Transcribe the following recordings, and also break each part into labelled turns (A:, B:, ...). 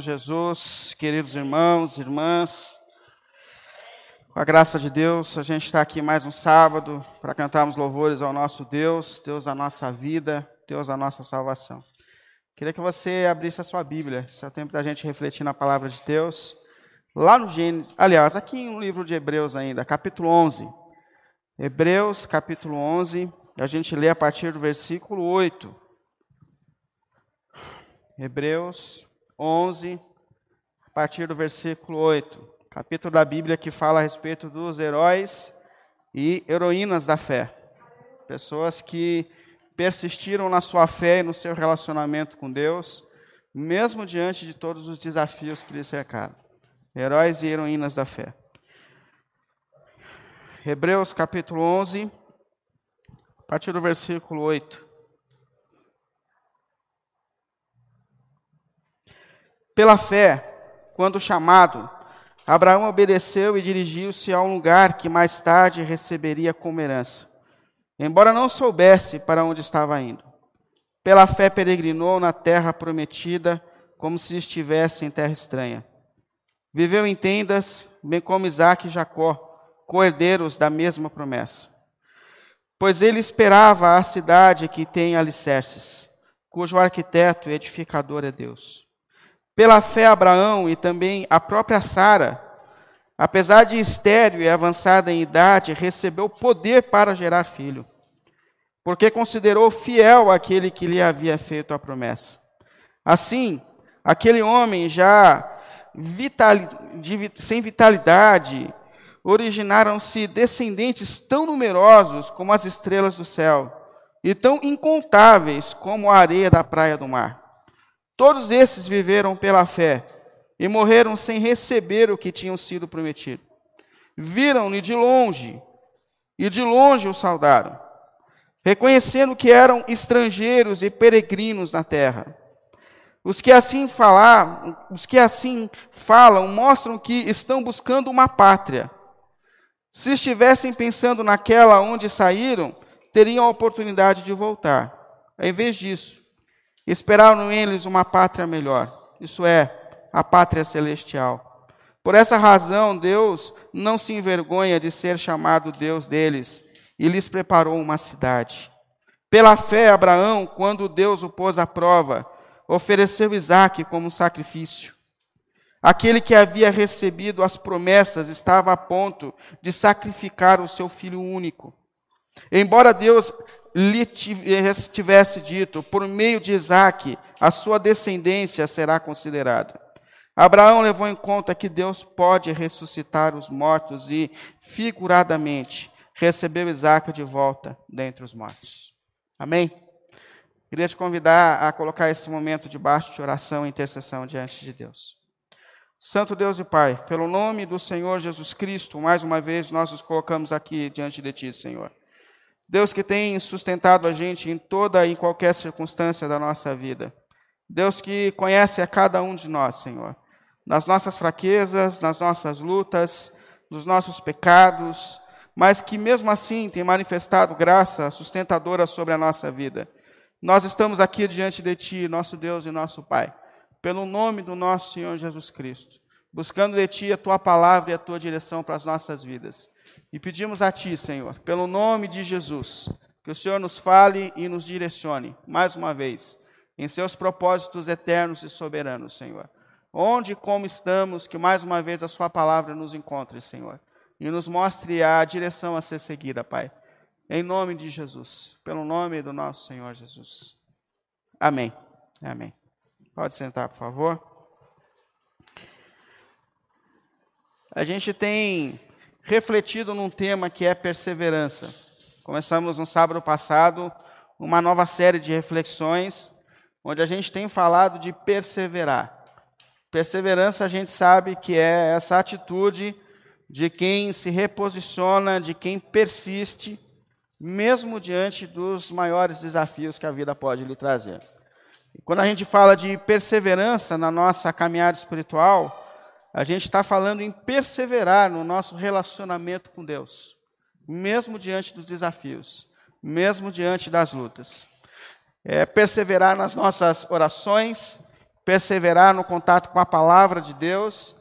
A: Jesus, queridos irmãos, irmãs, com a graça de Deus, a gente está aqui mais um sábado para cantarmos louvores ao nosso Deus, Deus da nossa vida, Deus da nossa salvação. Queria que você abrisse a sua Bíblia, esse é o tempo da gente refletir na palavra de Deus, lá no Gênesis, aliás, aqui no livro de Hebreus ainda, capítulo 11. Hebreus, capítulo 11, a gente lê a partir do versículo 8. Hebreus 11, a partir do versículo 8. Capítulo da Bíblia que fala a respeito dos heróis e heroínas da fé. Pessoas que persistiram na sua fé e no seu relacionamento com Deus, mesmo diante de todos os desafios que lhes cercaram. Heróis e heroínas da fé. Hebreus capítulo 11, a partir do versículo 8. Pela fé, quando chamado, Abraão obedeceu e dirigiu-se a um lugar que mais tarde receberia como herança, embora não soubesse para onde estava indo. Pela fé peregrinou na terra prometida, como se estivesse em terra estranha. Viveu em tendas, bem como Isaac e Jacó, coerdeiros da mesma promessa. Pois ele esperava a cidade que tem alicerces, cujo arquiteto e edificador é Deus. Pela fé, Abraão e também a própria Sara, apesar de estéril e avançada em idade, recebeu poder para gerar filho, porque considerou fiel aquele que lhe havia feito a promessa. Assim, aquele homem já de, sem vitalidade, originaram-se descendentes tão numerosos como as estrelas do céu, e tão incontáveis como a areia da praia do mar. Todos esses viveram pela fé e morreram sem receber o que tinham sido prometido. Viram-no de longe e de longe o saudaram, reconhecendo que eram estrangeiros e peregrinos na terra. Os que assim falar, os que assim falam mostram que estão buscando uma pátria. Se estivessem pensando naquela onde saíram, teriam a oportunidade de voltar. Em vez disso, esperaram eles uma pátria melhor, isso é, a pátria celestial. Por essa razão, Deus não se envergonha de ser chamado Deus deles e lhes preparou uma cidade. Pela fé, Abraão, quando Deus o pôs à prova, ofereceu Isaque como sacrifício. Aquele que havia recebido as promessas estava a ponto de sacrificar o seu filho único. Embora Deus lhe tivesse dito, por meio de Isaac, a sua descendência será considerada. Abraão levou em conta que Deus pode ressuscitar os mortos e, figuradamente, recebeu Isaac de volta dentre os mortos. Amém? Queria te convidar a colocar esse momento debaixo de oração e intercessão diante de Deus. Santo Deus e Pai, pelo nome do Senhor Jesus Cristo, mais uma vez nós nos colocamos aqui diante de Ti, Senhor. Deus que tem sustentado a gente em toda e em qualquer circunstância da nossa vida. Deus que conhece a cada um de nós, Senhor. Nas nossas fraquezas, nas nossas lutas, nos nossos pecados, mas que mesmo assim tem manifestado graça sustentadora sobre a nossa vida. Nós estamos aqui diante de Ti, nosso Deus e nosso Pai, pelo nome do nosso Senhor Jesus Cristo, buscando de Ti a Tua palavra e a Tua direção para as nossas vidas. E pedimos a Ti, Senhor, pelo nome de Jesus, que o Senhor nos fale e nos direcione, mais uma vez, em seus propósitos eternos e soberanos, Senhor. Onde e como estamos, que mais uma vez a Sua palavra nos encontre, Senhor, e nos mostre a direção a ser seguida, Pai. Em nome de Jesus, pelo nome do nosso Senhor Jesus. Amém. Amém. Pode sentar, por favor. A gente tem refletido num tema que é perseverança. Começamos no sábado passado uma nova série de reflexões, onde a gente tem falado de perseverar. Perseverança a gente sabe que é essa atitude de quem se reposiciona, de quem persiste, mesmo diante dos maiores desafios que a vida pode lhe trazer. E quando a gente fala de perseverança na nossa caminhada espiritual, a gente está falando em perseverar no nosso relacionamento com Deus, mesmo diante dos desafios, mesmo diante das lutas. É perseverar nas nossas orações, perseverar no contato com a palavra de Deus,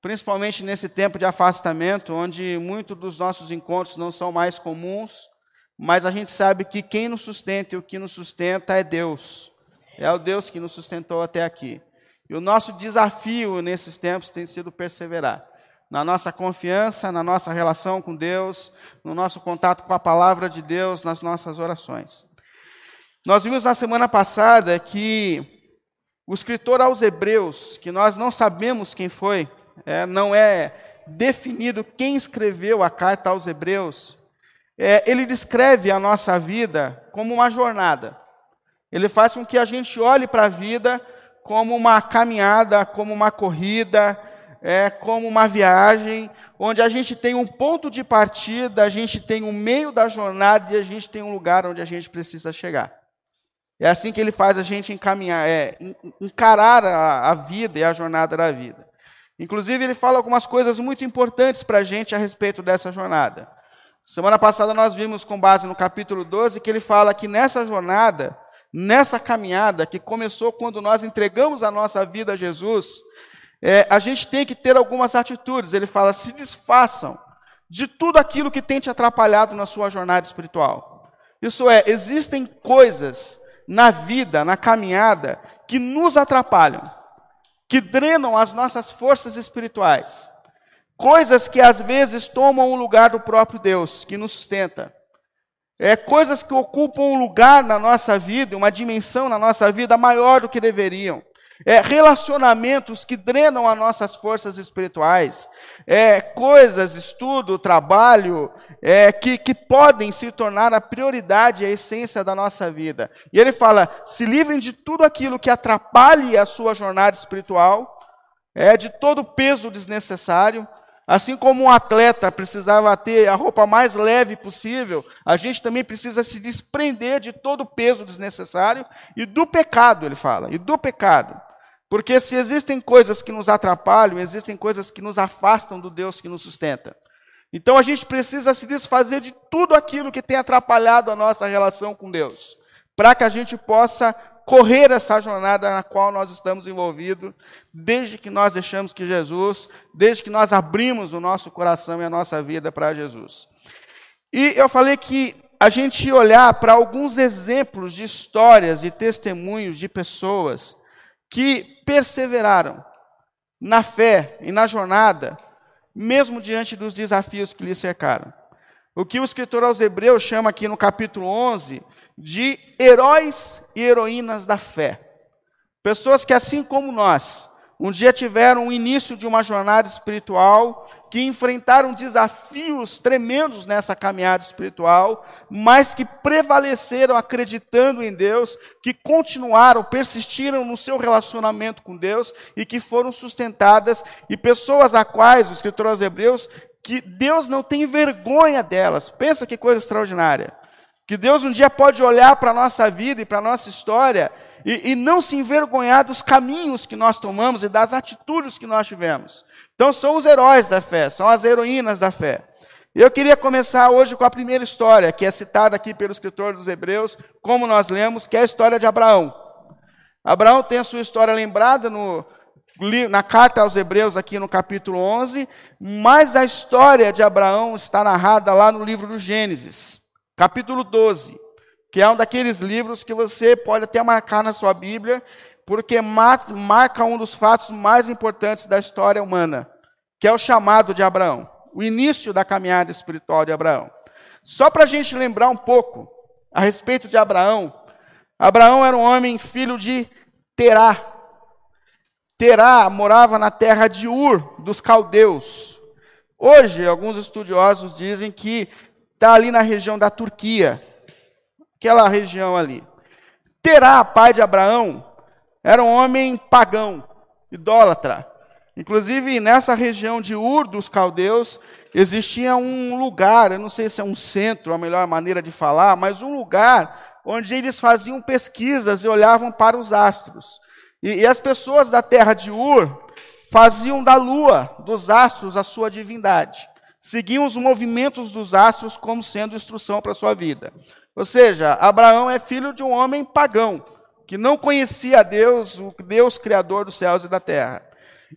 A: principalmente nesse tempo de afastamento, onde muitos dos nossos encontros não são mais comuns, mas a gente sabe que quem nos sustenta e o que nos sustenta é Deus. É o Deus que nos sustentou até aqui. E o nosso desafio nesses tempos tem sido perseverar na nossa confiança, na nossa relação com Deus, no nosso contato com a palavra de Deus, nas nossas orações. Nós vimos na semana passada que o escritor aos Hebreus, que nós não sabemos quem foi, é, não é definido quem escreveu a carta aos Hebreus, é, ele descreve a nossa vida como uma jornada. Ele faz com que a gente olhe para a vida como uma caminhada, como uma corrida, é como uma viagem, onde a gente tem um ponto de partida, a gente tem um meio da jornada e a gente tem um lugar onde a gente precisa chegar. É assim que ele faz a gente encaminhar, é, encarar a, a vida e a jornada da vida. Inclusive, ele fala algumas coisas muito importantes para a gente a respeito dessa jornada. Semana passada nós vimos, com base no capítulo 12, que ele fala que nessa jornada, nessa caminhada que começou quando nós entregamos a nossa vida a Jesus, é, a gente tem que ter algumas atitudes. Ele fala: se desfaçam de tudo aquilo que tem te atrapalhado na sua jornada espiritual. Isso é, existem coisas na vida, na caminhada, que nos atrapalham, que drenam as nossas forças espirituais. Coisas que às vezes tomam o lugar do próprio Deus, que nos sustenta. É, coisas que ocupam um lugar na nossa vida, uma dimensão na nossa vida maior do que deveriam é, relacionamentos que drenam as nossas forças espirituais, é, coisas, estudo, trabalho, é, que, que podem se tornar a prioridade, a essência da nossa vida. E ele fala: se livrem de tudo aquilo que atrapalhe a sua jornada espiritual, é, de todo peso desnecessário. Assim como um atleta precisava ter a roupa mais leve possível, a gente também precisa se desprender de todo o peso desnecessário e do pecado, ele fala, e do pecado. Porque se existem coisas que nos atrapalham, existem coisas que nos afastam do Deus que nos sustenta. Então a gente precisa se desfazer de tudo aquilo que tem atrapalhado a nossa relação com Deus, para que a gente possa correr essa jornada na qual nós estamos envolvidos, desde que nós deixamos que Jesus, desde que nós abrimos o nosso coração e a nossa vida para Jesus. E eu falei que a gente olhar para alguns exemplos de histórias e testemunhos de pessoas que perseveraram na fé e na jornada, mesmo diante dos desafios que lhe cercaram. O que o escritor aos Hebreus chama aqui no capítulo 11 de heróis e heroínas da fé. Pessoas que, assim como nós, um dia tiveram o início de uma jornada espiritual, que enfrentaram desafios tremendos nessa caminhada espiritual, mas que prevaleceram acreditando em Deus, que continuaram, persistiram no seu relacionamento com Deus e que foram sustentadas, e pessoas a quais, o escritor aos Hebreus, que Deus não tem vergonha delas. Pensa que coisa extraordinária. Que Deus um dia pode olhar para a nossa vida e para a nossa história e, e não se envergonhar dos caminhos que nós tomamos e das atitudes que nós tivemos. Então, são os heróis da fé, são as heroínas da fé. Eu queria começar hoje com a primeira história, que é citada aqui pelo escritor dos Hebreus, como nós lemos, que é a história de Abraão. Abraão tem a sua história lembrada no, na carta aos Hebreus, aqui no capítulo 11, mas a história de Abraão está narrada lá no livro do Gênesis capítulo 12, que é um daqueles livros que você pode até marcar na sua Bíblia, porque marca um dos fatos mais importantes da história humana, que é o chamado de Abraão, o início da caminhada espiritual de Abraão. Só para a gente lembrar um pouco a respeito de Abraão, Abraão era um homem filho de Terá. Terá morava na terra de Ur, dos caldeus. Hoje, alguns estudiosos dizem que está ali na região da Turquia, aquela região ali. Terá, pai de Abraão, era um homem pagão, idólatra. Inclusive, nessa região de Ur dos caldeus, existia um lugar, eu não sei se é um centro, a melhor maneira de falar, mas um lugar onde eles faziam pesquisas e olhavam para os astros. E, e as pessoas da terra de Ur faziam da lua, dos astros, a sua divindade seguiam os movimentos dos astros como sendo instrução para sua vida. Ou seja, Abraão é filho de um homem pagão, que não conhecia Deus, o Deus criador dos céus e da terra.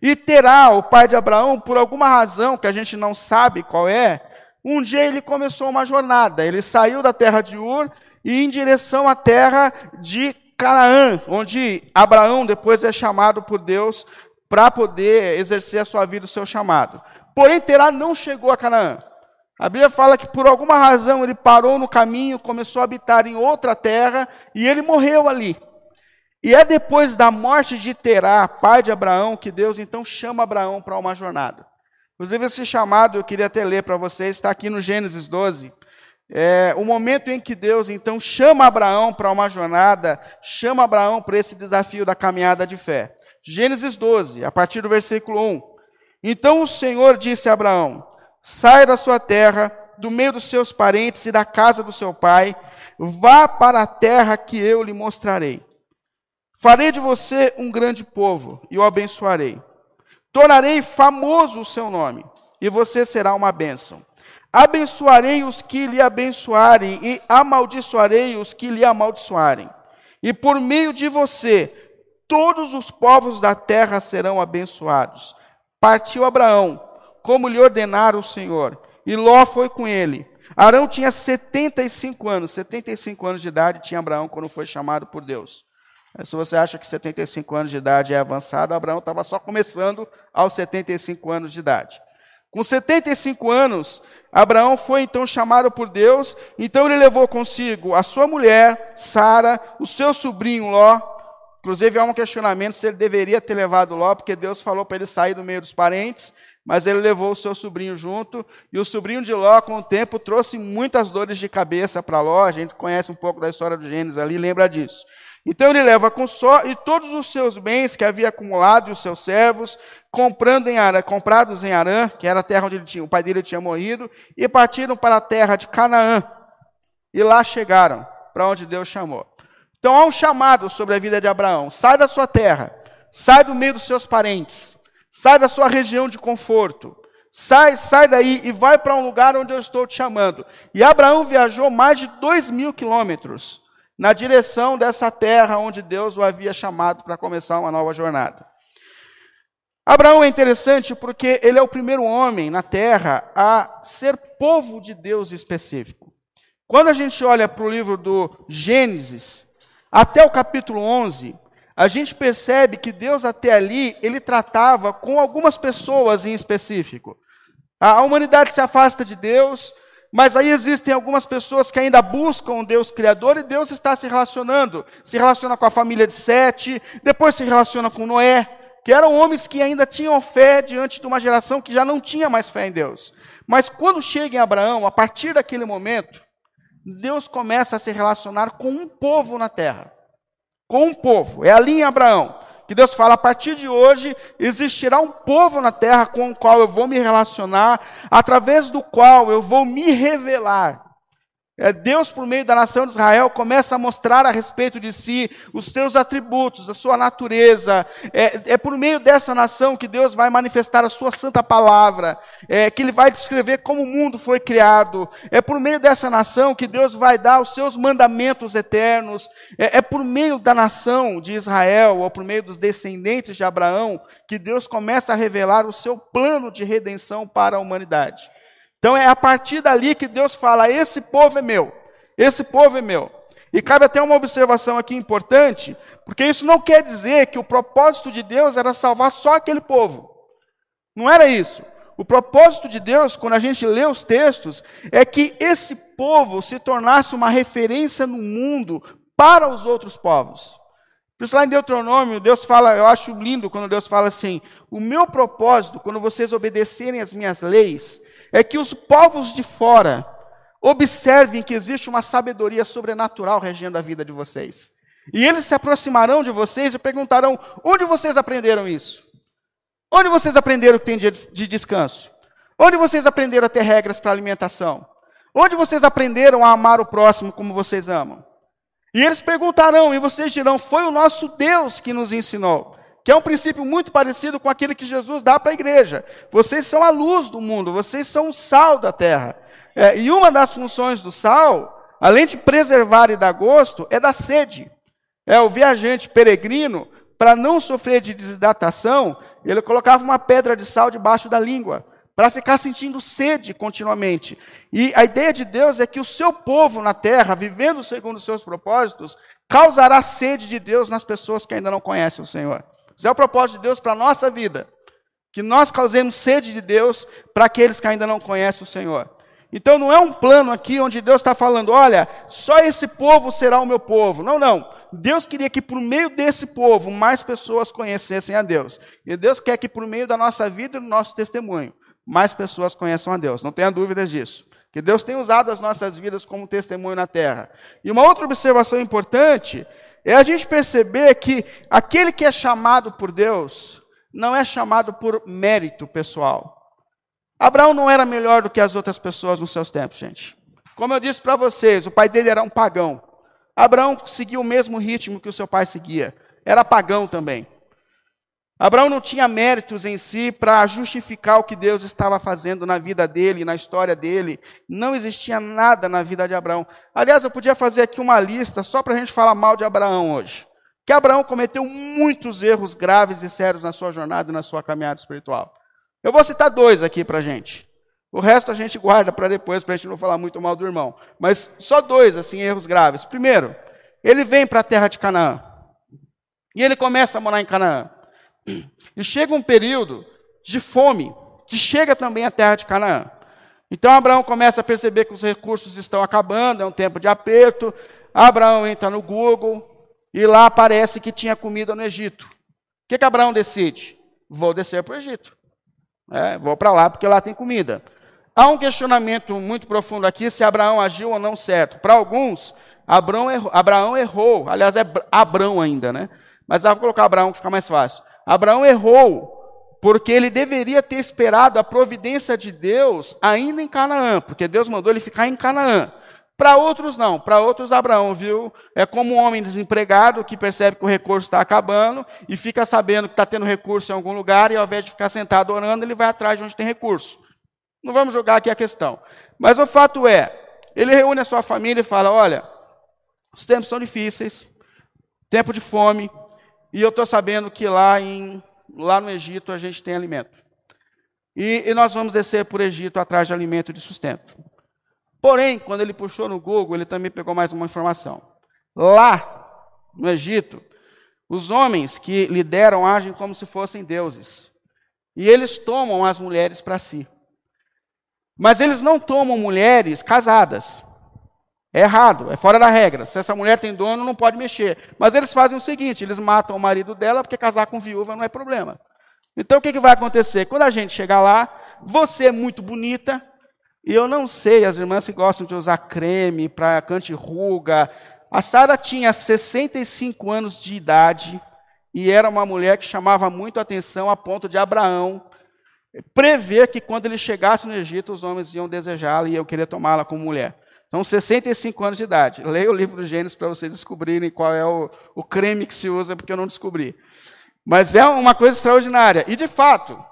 A: E Terá, o pai de Abraão, por alguma razão que a gente não sabe qual é, um dia ele começou uma jornada. Ele saiu da terra de Ur e em direção à terra de Canaã, onde Abraão depois é chamado por Deus para poder exercer a sua vida, o seu chamado. Porém, Terá não chegou a Canaã. A Bíblia fala que por alguma razão ele parou no caminho, começou a habitar em outra terra e ele morreu ali. E é depois da morte de Terá, pai de Abraão, que Deus então chama Abraão para uma jornada. Inclusive, esse chamado eu queria até ler para vocês, está aqui no Gênesis 12. É, o momento em que Deus então chama Abraão para uma jornada, chama Abraão para esse desafio da caminhada de fé. Gênesis 12, a partir do versículo 1. Então o Senhor disse a Abraão: Saia da sua terra, do meio dos seus parentes e da casa do seu pai, vá para a terra que eu lhe mostrarei. Farei de você um grande povo e o abençoarei. Tornarei famoso o seu nome e você será uma bênção. Abençoarei os que lhe abençoarem e amaldiçoarei os que lhe amaldiçoarem. E por meio de você, todos os povos da terra serão abençoados. Partiu Abraão, como lhe ordenara o Senhor, e Ló foi com ele. Arão tinha 75 anos, 75 anos de idade tinha Abraão quando foi chamado por Deus. Se você acha que 75 anos de idade é avançado, Abraão estava só começando aos 75 anos de idade. Com 75 anos, Abraão foi então chamado por Deus, então ele levou consigo a sua mulher, Sara, o seu sobrinho Ló. Inclusive há um questionamento se ele deveria ter levado Ló, porque Deus falou para ele sair do meio dos parentes, mas ele levou o seu sobrinho junto, e o sobrinho de Ló, com o tempo, trouxe muitas dores de cabeça para Ló. A gente conhece um pouco da história do Gênesis ali, lembra disso. Então ele leva com só e todos os seus bens que havia acumulado e os seus servos, comprando em Arã, comprados em Arã, que era a terra onde tinha, o pai dele tinha morrido, e partiram para a terra de Canaã. E lá chegaram, para onde Deus chamou. Então há um chamado sobre a vida de Abraão: sai da sua terra, sai do meio dos seus parentes, sai da sua região de conforto, sai, sai daí e vai para um lugar onde eu estou te chamando. E Abraão viajou mais de dois mil quilômetros na direção dessa terra onde Deus o havia chamado para começar uma nova jornada. Abraão é interessante porque ele é o primeiro homem na terra a ser povo de Deus específico. Quando a gente olha para o livro do Gênesis, até o capítulo 11, a gente percebe que Deus até ali, ele tratava com algumas pessoas em específico. A humanidade se afasta de Deus, mas aí existem algumas pessoas que ainda buscam o Deus Criador e Deus está se relacionando. Se relaciona com a família de Sete, depois se relaciona com Noé, que eram homens que ainda tinham fé diante de uma geração que já não tinha mais fé em Deus. Mas quando chega em Abraão, a partir daquele momento, Deus começa a se relacionar com um povo na terra. Com um povo. É ali em Abraão que Deus fala: a partir de hoje existirá um povo na terra com o qual eu vou me relacionar, através do qual eu vou me revelar. É, Deus, por meio da nação de Israel, começa a mostrar a respeito de si os seus atributos, a sua natureza. É, é por meio dessa nação que Deus vai manifestar a sua santa palavra, é, que Ele vai descrever como o mundo foi criado. É por meio dessa nação que Deus vai dar os seus mandamentos eternos. É, é por meio da nação de Israel, ou por meio dos descendentes de Abraão, que Deus começa a revelar o seu plano de redenção para a humanidade. Então é a partir dali que Deus fala: esse povo é meu, esse povo é meu. E cabe até uma observação aqui importante, porque isso não quer dizer que o propósito de Deus era salvar só aquele povo. Não era isso. O propósito de Deus, quando a gente lê os textos, é que esse povo se tornasse uma referência no mundo para os outros povos. Por isso, lá em Deuteronômio, Deus fala, eu acho lindo quando Deus fala assim: o meu propósito, quando vocês obedecerem as minhas leis, é que os povos de fora observem que existe uma sabedoria sobrenatural regendo a vida de vocês. E eles se aproximarão de vocês e perguntarão: onde vocês aprenderam isso? Onde vocês aprenderam que tem dia de descanso? Onde vocês aprenderam a ter regras para alimentação? Onde vocês aprenderam a amar o próximo como vocês amam? E eles perguntarão, e vocês dirão: Foi o nosso Deus que nos ensinou que é um princípio muito parecido com aquele que Jesus dá para a igreja. Vocês são a luz do mundo, vocês são o sal da terra. É, e uma das funções do sal, além de preservar e dar gosto, é da sede. É, o viajante peregrino, para não sofrer de desidratação, ele colocava uma pedra de sal debaixo da língua, para ficar sentindo sede continuamente. E a ideia de Deus é que o seu povo na terra, vivendo segundo os seus propósitos, causará sede de Deus nas pessoas que ainda não conhecem o Senhor. Esse é o propósito de Deus para a nossa vida. Que nós causemos sede de Deus para aqueles que ainda não conhecem o Senhor. Então não é um plano aqui onde Deus está falando, olha, só esse povo será o meu povo. Não, não. Deus queria que por meio desse povo mais pessoas conhecessem a Deus. E Deus quer que por meio da nossa vida e do nosso testemunho, mais pessoas conheçam a Deus. Não tenha dúvidas disso. Que Deus tem usado as nossas vidas como testemunho na terra. E uma outra observação importante é a gente perceber que aquele que é chamado por Deus não é chamado por mérito pessoal. Abraão não era melhor do que as outras pessoas nos seus tempos, gente. Como eu disse para vocês, o pai dele era um pagão. Abraão seguia o mesmo ritmo que o seu pai seguia. Era pagão também. Abraão não tinha méritos em si para justificar o que Deus estava fazendo na vida dele, na história dele. Não existia nada na vida de Abraão. Aliás, eu podia fazer aqui uma lista só para a gente falar mal de Abraão hoje. Que Abraão cometeu muitos erros graves e sérios na sua jornada e na sua caminhada espiritual. Eu vou citar dois aqui para a gente. O resto a gente guarda para depois, para a gente não falar muito mal do irmão. Mas só dois, assim, erros graves. Primeiro, ele vem para a terra de Canaã. E ele começa a morar em Canaã. E chega um período de fome, que chega também à terra de Canaã. Então Abraão começa a perceber que os recursos estão acabando, é um tempo de aperto. Abraão entra no Google e lá aparece que tinha comida no Egito. O que, que Abraão decide? Vou descer para o Egito. É, vou para lá porque lá tem comida. Há um questionamento muito profundo aqui se Abraão agiu ou não certo. Para alguns, Abraão errou, Abraão errou. Aliás, é Abraão ainda, né? Mas dá para colocar Abraão que fica mais fácil. Abraão errou porque ele deveria ter esperado a providência de Deus ainda em Canaã, porque Deus mandou ele ficar em Canaã. Para outros não, para outros Abraão viu, é como um homem desempregado que percebe que o recurso está acabando e fica sabendo que está tendo recurso em algum lugar e ao invés de ficar sentado orando, ele vai atrás de onde tem recurso. Não vamos jogar aqui a questão. Mas o fato é, ele reúne a sua família e fala, olha, os tempos são difíceis, tempo de fome, e eu estou sabendo que lá, em, lá no Egito a gente tem alimento. E, e nós vamos descer por Egito atrás de alimento de sustento. Porém, quando ele puxou no Google, ele também pegou mais uma informação. Lá, no Egito, os homens que lideram agem como se fossem deuses. E eles tomam as mulheres para si. Mas eles não tomam mulheres casadas. É errado, é fora da regra. Se essa mulher tem dono, não pode mexer. Mas eles fazem o seguinte: eles matam o marido dela, porque casar com viúva não é problema. Então o que, que vai acontecer? Quando a gente chegar lá, você é muito bonita, e eu não sei, as irmãs que gostam de usar creme para canti-ruga. A Sara tinha 65 anos de idade e era uma mulher que chamava muito atenção a ponto de Abraão prever que quando ele chegasse no Egito, os homens iam desejá-la e iam querer tomá-la como mulher. Então, 65 anos de idade. Leia o livro do Gênesis para vocês descobrirem qual é o, o creme que se usa, porque eu não descobri. Mas é uma coisa extraordinária. E, de fato,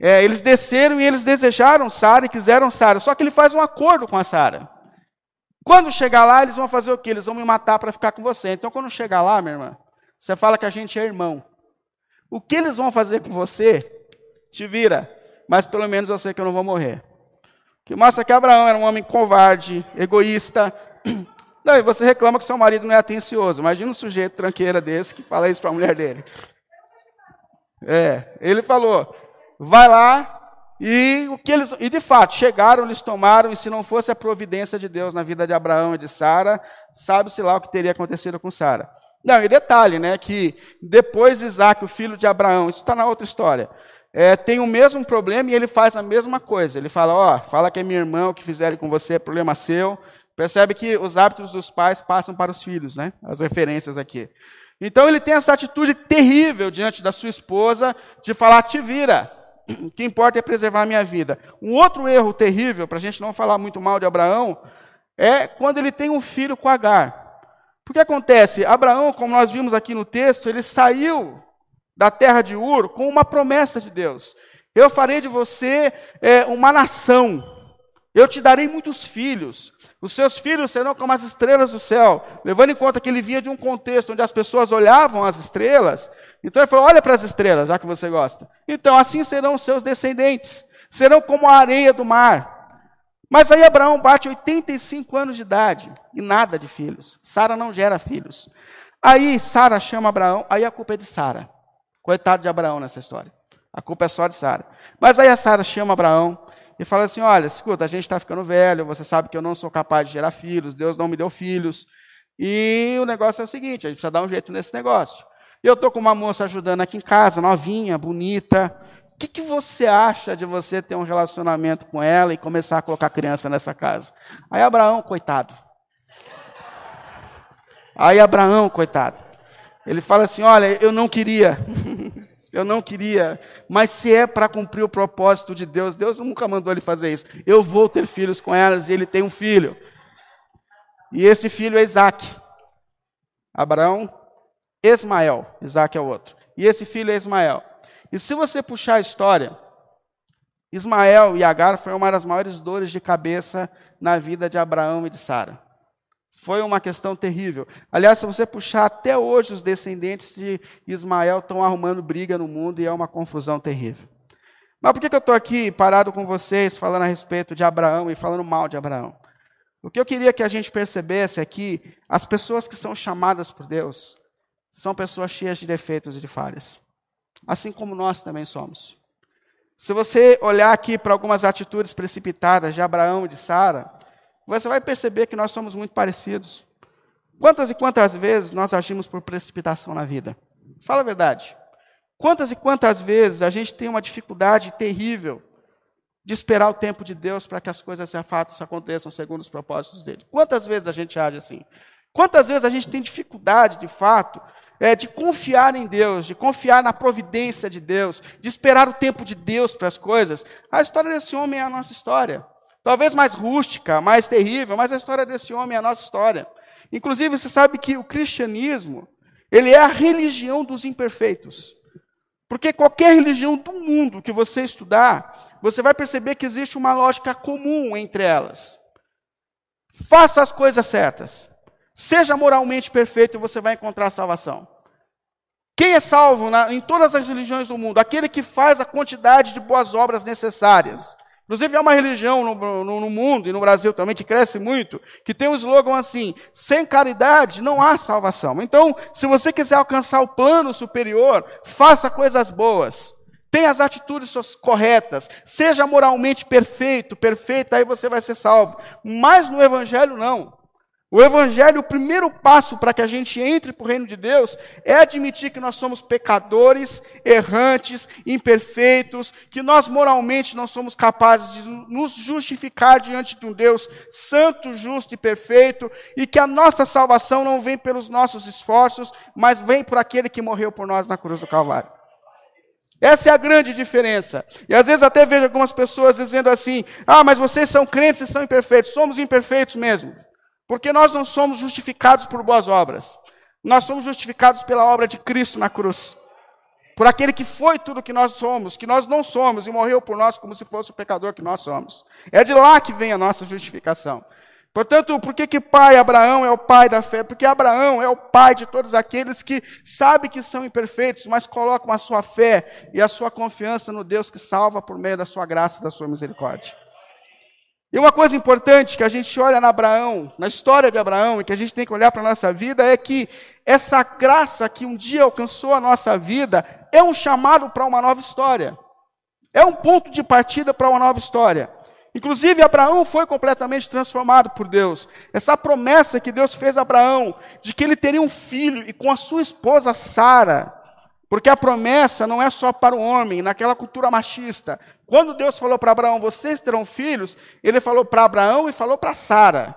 A: é, eles desceram e eles desejaram Sara e quiseram Sara. Só que ele faz um acordo com a Sara. Quando chegar lá, eles vão fazer o quê? Eles vão me matar para ficar com você. Então, quando chegar lá, minha irmã, você fala que a gente é irmão. O que eles vão fazer com você, te vira. Mas pelo menos eu sei que eu não vou morrer que mostra que Abraão era um homem covarde, egoísta. Não, e você reclama que seu marido não é atencioso. Imagina um sujeito tranqueira desse que fala isso para a mulher dele. É, ele falou: vai lá e o que eles e de fato chegaram, eles tomaram e se não fosse a providência de Deus na vida de Abraão e de Sara, sabe-se lá o que teria acontecido com Sara. Não, e detalhe, né, que depois Isaac, o filho de Abraão, isso está na outra história é, tem o mesmo problema e ele faz a mesma coisa. Ele fala, ó, oh, fala que é minha irmã, o que fizerem com você é problema seu. Percebe que os hábitos dos pais passam para os filhos, né? As referências aqui. Então ele tem essa atitude terrível diante da sua esposa de falar, te vira. O que importa é preservar a minha vida. Um outro erro terrível, para a gente não falar muito mal de Abraão, é quando ele tem um filho com Agar. Porque acontece, Abraão, como nós vimos aqui no texto, ele saiu da terra de Ur com uma promessa de Deus. Eu farei de você é, uma nação. Eu te darei muitos filhos. Os seus filhos serão como as estrelas do céu. Levando em conta que ele vinha de um contexto onde as pessoas olhavam as estrelas. Então ele falou: Olha para as estrelas, já que você gosta. Então assim serão os seus descendentes. Serão como a areia do mar. Mas aí Abraão bate 85 anos de idade e nada de filhos. Sara não gera filhos. Aí Sara chama Abraão, aí a culpa é de Sara. Coitado de Abraão nessa história. A culpa é só de Sara. Mas aí a Sara chama Abraão e fala assim: Olha, escuta, a gente está ficando velho, você sabe que eu não sou capaz de gerar filhos, Deus não me deu filhos. E o negócio é o seguinte: a gente precisa dar um jeito nesse negócio. Eu estou com uma moça ajudando aqui em casa, novinha, bonita, que, que você acha de você ter um relacionamento com ela e começar a colocar criança nessa casa? Aí Abraão, coitado. Aí Abraão, coitado. Ele fala assim: Olha, eu não queria. Eu não queria. Mas se é para cumprir o propósito de Deus, Deus nunca mandou ele fazer isso. Eu vou ter filhos com elas e ele tem um filho. E esse filho é Isaac. Abraão, Ismael. Isaac é o outro. E esse filho é Ismael. E se você puxar a história, Ismael e Agar foi uma das maiores dores de cabeça na vida de Abraão e de Sara. Foi uma questão terrível. Aliás, se você puxar até hoje, os descendentes de Ismael estão arrumando briga no mundo e é uma confusão terrível. Mas por que, eu estou aqui parado com vocês, falando a respeito de Abraão e falando mal de Abraão? O que eu queria que a gente percebesse é que as pessoas que são chamadas por Deus são pessoas cheias de defeitos e de falhas assim como nós também somos. Se você olhar aqui para algumas atitudes precipitadas de Abraão e de Sara, você vai perceber que nós somos muito parecidos. Quantas e quantas vezes nós agimos por precipitação na vida? Fala a verdade. Quantas e quantas vezes a gente tem uma dificuldade terrível de esperar o tempo de Deus para que as coisas se fato aconteçam segundo os propósitos dele? Quantas vezes a gente age assim? Quantas vezes a gente tem dificuldade, de fato, é, de confiar em Deus, de confiar na providência de Deus, de esperar o tempo de Deus para as coisas. A história desse homem é a nossa história. Talvez mais rústica, mais terrível, mas a história desse homem é a nossa história. Inclusive, você sabe que o cristianismo, ele é a religião dos imperfeitos. Porque qualquer religião do mundo que você estudar, você vai perceber que existe uma lógica comum entre elas. Faça as coisas certas. Seja moralmente perfeito e você vai encontrar salvação. Quem é salvo na, em todas as religiões do mundo? Aquele que faz a quantidade de boas obras necessárias. Inclusive, há uma religião no, no, no, mundo e no Brasil também que cresce muito, que tem um slogan assim: sem caridade não há salvação. Então, se você quiser alcançar o plano superior, faça coisas boas. Tenha as atitudes corretas, seja moralmente perfeito, perfeita, aí você vai ser salvo. Mas no Evangelho, não. O Evangelho, o primeiro passo para que a gente entre para o reino de Deus é admitir que nós somos pecadores, errantes, imperfeitos, que nós moralmente não somos capazes de nos justificar diante de um Deus santo, justo e perfeito, e que a nossa salvação não vem pelos nossos esforços, mas vem por aquele que morreu por nós na cruz do Calvário. Essa é a grande diferença. E às vezes até vejo algumas pessoas dizendo assim: ah, mas vocês são crentes e são imperfeitos. Somos imperfeitos mesmo. Porque nós não somos justificados por boas obras. Nós somos justificados pela obra de Cristo na cruz. Por aquele que foi tudo que nós somos, que nós não somos, e morreu por nós como se fosse o pecador que nós somos. É de lá que vem a nossa justificação. Portanto, por que, que pai Abraão é o pai da fé? Porque Abraão é o pai de todos aqueles que sabem que são imperfeitos, mas colocam a sua fé e a sua confiança no Deus que salva por meio da sua graça e da sua misericórdia. E uma coisa importante que a gente olha na Abraão, na história de Abraão, e que a gente tem que olhar para a nossa vida, é que essa graça que um dia alcançou a nossa vida é um chamado para uma nova história. É um ponto de partida para uma nova história. Inclusive, Abraão foi completamente transformado por Deus. Essa promessa que Deus fez a Abraão, de que ele teria um filho, e com a sua esposa Sara, porque a promessa não é só para o homem, naquela cultura machista. Quando Deus falou para Abraão, vocês terão filhos, ele falou para Abraão e falou para Sara.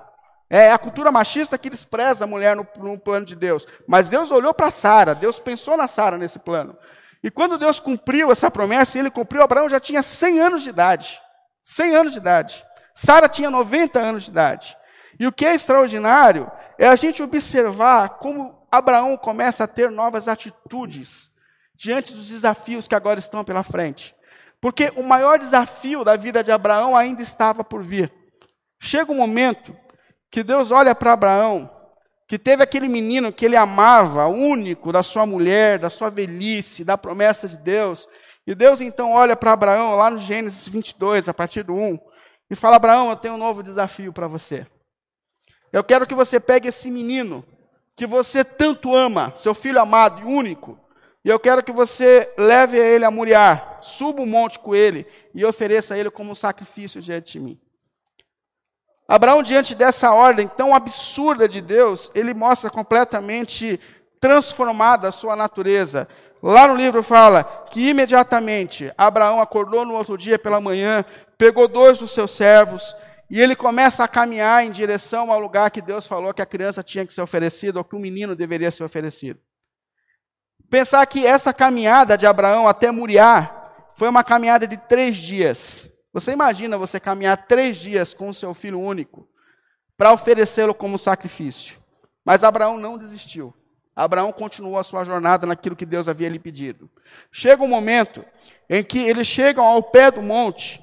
A: É a cultura machista que despreza a mulher no, no plano de Deus. Mas Deus olhou para Sara, Deus pensou na Sara nesse plano. E quando Deus cumpriu essa promessa, ele cumpriu, Abraão já tinha 100 anos de idade. 100 anos de idade. Sara tinha 90 anos de idade. E o que é extraordinário é a gente observar como Abraão começa a ter novas atitudes diante dos desafios que agora estão pela frente. Porque o maior desafio da vida de Abraão ainda estava por vir. Chega um momento que Deus olha para Abraão, que teve aquele menino que ele amava, único da sua mulher, da sua velhice, da promessa de Deus. E Deus então olha para Abraão, lá no Gênesis 22, a partir do 1, e fala: Abraão, eu tenho um novo desafio para você. Eu quero que você pegue esse menino, que você tanto ama, seu filho amado e único, e eu quero que você leve ele a Moriá, suba o monte com ele e ofereça ele como um sacrifício diante de mim. Abraão, diante dessa ordem tão absurda de Deus, ele mostra completamente transformada a sua natureza. Lá no livro fala que imediatamente Abraão acordou no outro dia pela manhã, pegou dois dos seus servos e ele começa a caminhar em direção ao lugar que Deus falou que a criança tinha que ser oferecida ou que o menino deveria ser oferecido. Pensar que essa caminhada de Abraão até Muriá foi uma caminhada de três dias. Você imagina você caminhar três dias com o seu filho único para oferecê-lo como sacrifício. Mas Abraão não desistiu. Abraão continuou a sua jornada naquilo que Deus havia lhe pedido. Chega um momento em que eles chegam ao pé do monte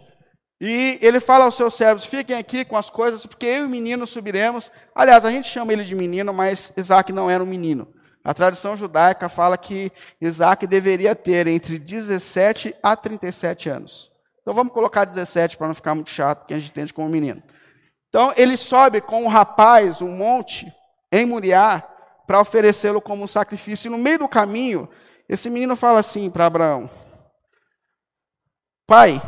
A: e ele fala aos seus servos: fiquem aqui com as coisas, porque eu e o menino subiremos. Aliás, a gente chama ele de menino, mas Isaac não era um menino. A tradição judaica fala que Isaac deveria ter entre 17 a 37 anos. Então vamos colocar 17 para não ficar muito chato, porque a gente entende como menino. Então ele sobe com um rapaz, um monte, em Moriá, para oferecê-lo como um sacrifício. E no meio do caminho, esse menino fala assim para Abraão: Pai,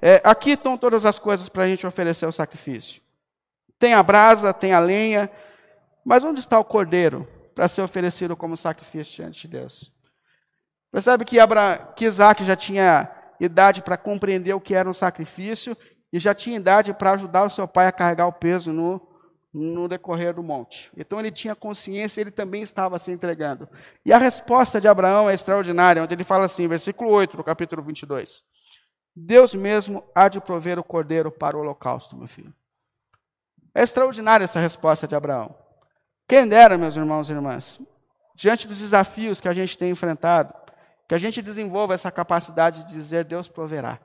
A: é, aqui estão todas as coisas para a gente oferecer o sacrifício. Tem a brasa, tem a lenha, mas onde está o cordeiro? Para ser oferecido como sacrifício diante de Deus. Percebe que, Abra, que Isaac já tinha idade para compreender o que era um sacrifício e já tinha idade para ajudar o seu pai a carregar o peso no, no decorrer do monte. Então ele tinha consciência, ele também estava se entregando. E a resposta de Abraão é extraordinária, onde ele fala assim, versículo 8 do capítulo 22. Deus mesmo há de prover o cordeiro para o holocausto, meu filho. É extraordinária essa resposta de Abraão. Quem dera, meus irmãos e irmãs, diante dos desafios que a gente tem enfrentado, que a gente desenvolva essa capacidade de dizer: Deus proverá.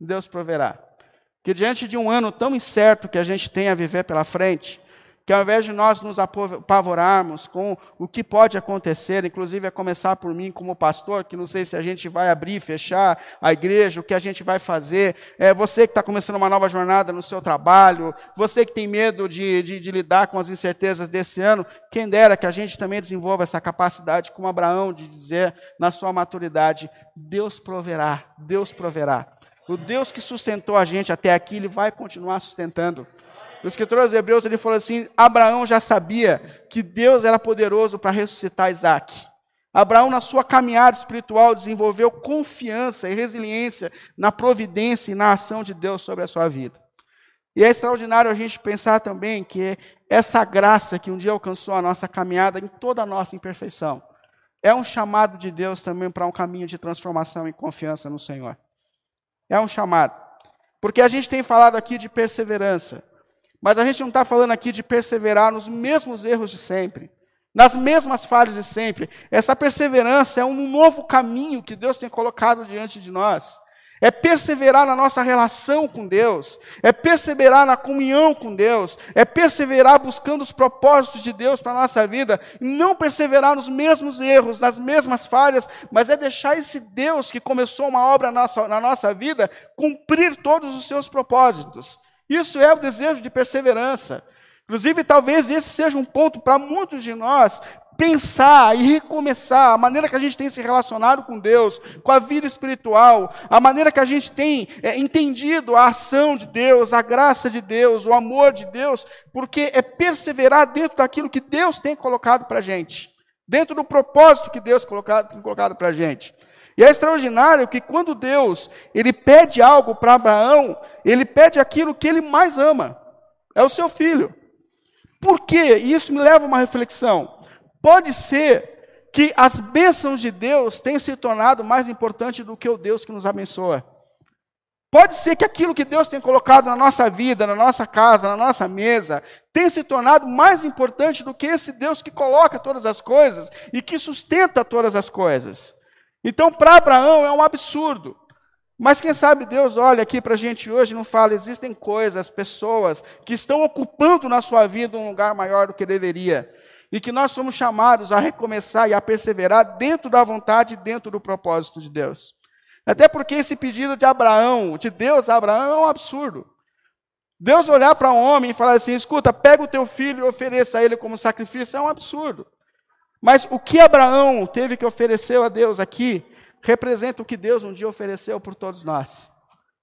A: Deus proverá. Que diante de um ano tão incerto que a gente tem a viver pela frente, que ao invés de nós nos apavorarmos com o que pode acontecer, inclusive a começar por mim como pastor, que não sei se a gente vai abrir, fechar a igreja, o que a gente vai fazer, é você que está começando uma nova jornada no seu trabalho, você que tem medo de, de, de lidar com as incertezas desse ano, quem dera que a gente também desenvolva essa capacidade, como Abraão, de dizer na sua maturidade: Deus proverá, Deus proverá. O Deus que sustentou a gente até aqui, Ele vai continuar sustentando. O escritor aos Hebreus ele falou assim: Abraão já sabia que Deus era poderoso para ressuscitar Isaac. Abraão, na sua caminhada espiritual, desenvolveu confiança e resiliência na providência e na ação de Deus sobre a sua vida. E é extraordinário a gente pensar também que essa graça que um dia alcançou a nossa caminhada em toda a nossa imperfeição é um chamado de Deus também para um caminho de transformação e confiança no Senhor. É um chamado. Porque a gente tem falado aqui de perseverança. Mas a gente não está falando aqui de perseverar nos mesmos erros de sempre, nas mesmas falhas de sempre. Essa perseverança é um novo caminho que Deus tem colocado diante de nós. É perseverar na nossa relação com Deus, é perseverar na comunhão com Deus, é perseverar buscando os propósitos de Deus para a nossa vida, não perseverar nos mesmos erros, nas mesmas falhas, mas é deixar esse Deus que começou uma obra na nossa, na nossa vida cumprir todos os seus propósitos. Isso é o desejo de perseverança. Inclusive, talvez esse seja um ponto para muitos de nós pensar e recomeçar a maneira que a gente tem se relacionado com Deus, com a vida espiritual, a maneira que a gente tem é, entendido a ação de Deus, a graça de Deus, o amor de Deus, porque é perseverar dentro daquilo que Deus tem colocado para a gente, dentro do propósito que Deus colocado, tem colocado para a gente. E é extraordinário que quando Deus ele pede algo para Abraão, ele pede aquilo que ele mais ama, é o seu filho. Por quê? E isso me leva a uma reflexão. Pode ser que as bênçãos de Deus tenham se tornado mais importante do que o Deus que nos abençoa. Pode ser que aquilo que Deus tem colocado na nossa vida, na nossa casa, na nossa mesa, tenha se tornado mais importante do que esse Deus que coloca todas as coisas e que sustenta todas as coisas. Então, para Abraão é um absurdo Mas quem sabe Deus olha aqui para a gente hoje e não fala: existem coisas, pessoas que estão ocupando na sua vida um lugar maior do que deveria. E que nós somos chamados a recomeçar e a perseverar dentro da vontade dentro do propósito de Deus. Até porque esse pedido de Abraão, de Deus a Abraão, é um absurdo. Deus olhar para um homem e falar assim: escuta, pega o teu filho e ofereça a ele como sacrifício, é um absurdo. Mas o que Abraão teve que oferecer a Deus aqui representa o que Deus um dia ofereceu por todos nós.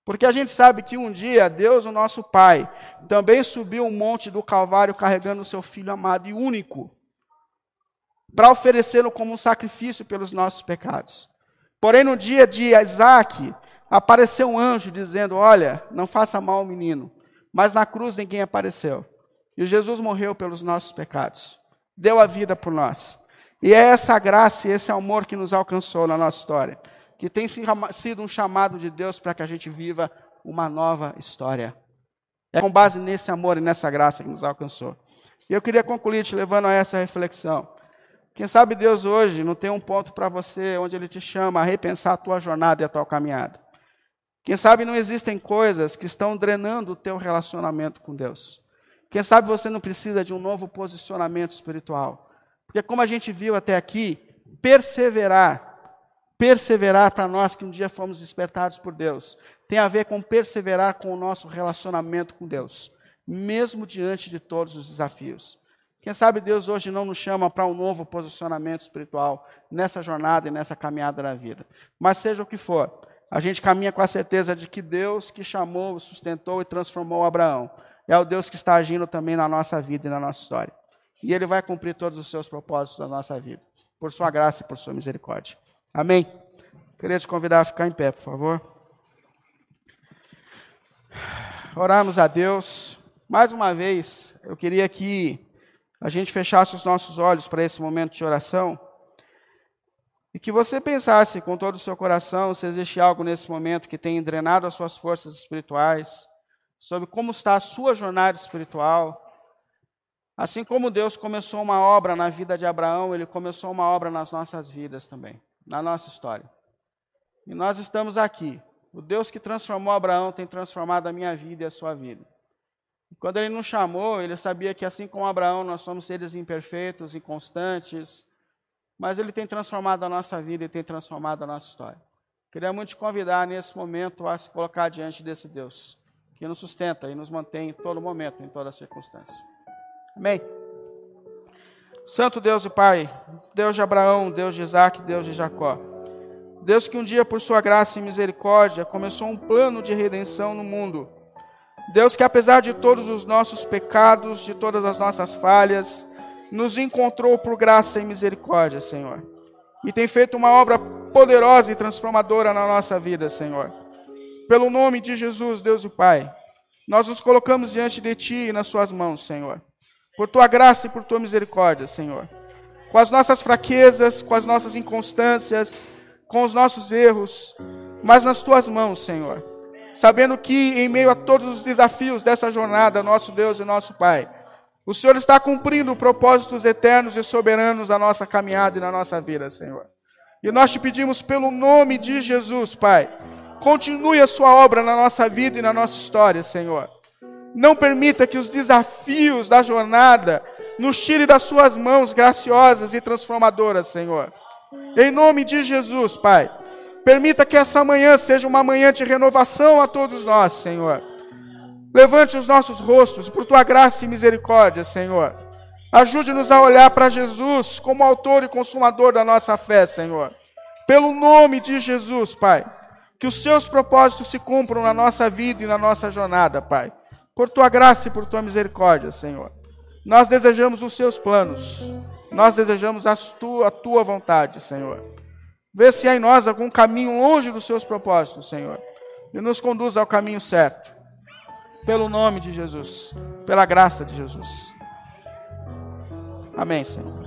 A: Porque a gente sabe que um dia Deus, o nosso Pai, também subiu um monte do Calvário carregando o seu Filho amado e único, para oferecê-lo como um sacrifício pelos nossos pecados. Porém, no dia de Isaac, apareceu um anjo dizendo: Olha, não faça mal ao menino. Mas na cruz ninguém apareceu. E Jesus morreu pelos nossos pecados, deu a vida por nós. E é essa graça e esse amor que nos alcançou na nossa história, que tem sido um chamado de Deus para que a gente viva uma nova história. É com base nesse amor e nessa graça que nos alcançou. E eu queria concluir te levando a essa reflexão. Quem sabe Deus hoje não tem um ponto para você onde Ele te chama a repensar a tua jornada e a tua caminhada. Quem sabe não existem coisas que estão drenando o teu relacionamento com Deus. Quem sabe você não precisa de um novo posicionamento espiritual. Porque, como a gente viu até aqui, perseverar, perseverar para nós que um dia fomos despertados por Deus, tem a ver com perseverar com o nosso relacionamento com Deus, mesmo diante de todos os desafios. Quem sabe Deus hoje não nos chama para um novo posicionamento espiritual nessa jornada e nessa caminhada da vida. Mas seja o que for, a gente caminha com a certeza de que Deus que chamou, sustentou e transformou Abraão é o Deus que está agindo também na nossa vida e na nossa história e Ele vai cumprir todos os seus propósitos na nossa vida, por Sua graça e por Sua misericórdia. Amém? Queria te convidar a ficar em pé, por favor. Oramos a Deus. Mais uma vez, eu queria que a gente fechasse os nossos olhos para esse momento de oração e que você pensasse com todo o seu coração se existe algo nesse momento que tem drenado as suas forças espirituais, sobre como está a sua jornada espiritual Assim como Deus começou uma obra na vida de Abraão, ele começou uma obra nas nossas vidas também, na nossa história. E nós estamos aqui. O Deus que transformou Abraão tem transformado a minha vida e a sua vida. E quando ele nos chamou, ele sabia que assim como Abraão, nós somos seres imperfeitos, inconstantes, mas ele tem transformado a nossa vida e tem transformado a nossa história. Queria muito te convidar nesse momento a se colocar diante desse Deus, que nos sustenta e nos mantém em todo momento, em toda circunstância. Amém? Santo Deus e Pai, Deus de Abraão, Deus de Isaac, Deus de Jacó. Deus que um dia, por sua graça e misericórdia, começou um plano de redenção no mundo. Deus que, apesar de todos os nossos pecados, de todas as nossas falhas, nos encontrou por graça e misericórdia, Senhor. E tem feito uma obra poderosa e transformadora na nossa vida, Senhor. Pelo nome de Jesus, Deus e Pai, nós nos colocamos diante de Ti e nas Suas mãos, Senhor por tua graça e por tua misericórdia, Senhor. Com as nossas fraquezas, com as nossas inconstâncias, com os nossos erros, mas nas tuas mãos, Senhor. Sabendo que em meio a todos os desafios dessa jornada, nosso Deus e nosso Pai, o Senhor está cumprindo propósitos eternos e soberanos na nossa caminhada e na nossa vida, Senhor. E nós te pedimos pelo nome de Jesus, Pai, continue a sua obra na nossa vida e na nossa história, Senhor. Não permita que os desafios da jornada nos tire das suas mãos graciosas e transformadoras, Senhor. Em nome de Jesus, Pai. Permita que essa manhã seja uma manhã de renovação a todos nós, Senhor. Levante os nossos rostos por tua graça e misericórdia, Senhor. Ajude-nos a olhar para Jesus como autor e consumador da nossa fé, Senhor. Pelo nome de Jesus, Pai. Que os seus propósitos se cumpram na nossa vida e na nossa jornada, Pai por tua graça e por tua misericórdia, Senhor. Nós desejamos os seus planos, nós desejamos a tua, a tua vontade, Senhor. Vê se há em nós algum caminho longe dos seus propósitos, Senhor, e nos conduz ao caminho certo, pelo nome de Jesus, pela graça de Jesus. Amém, Senhor.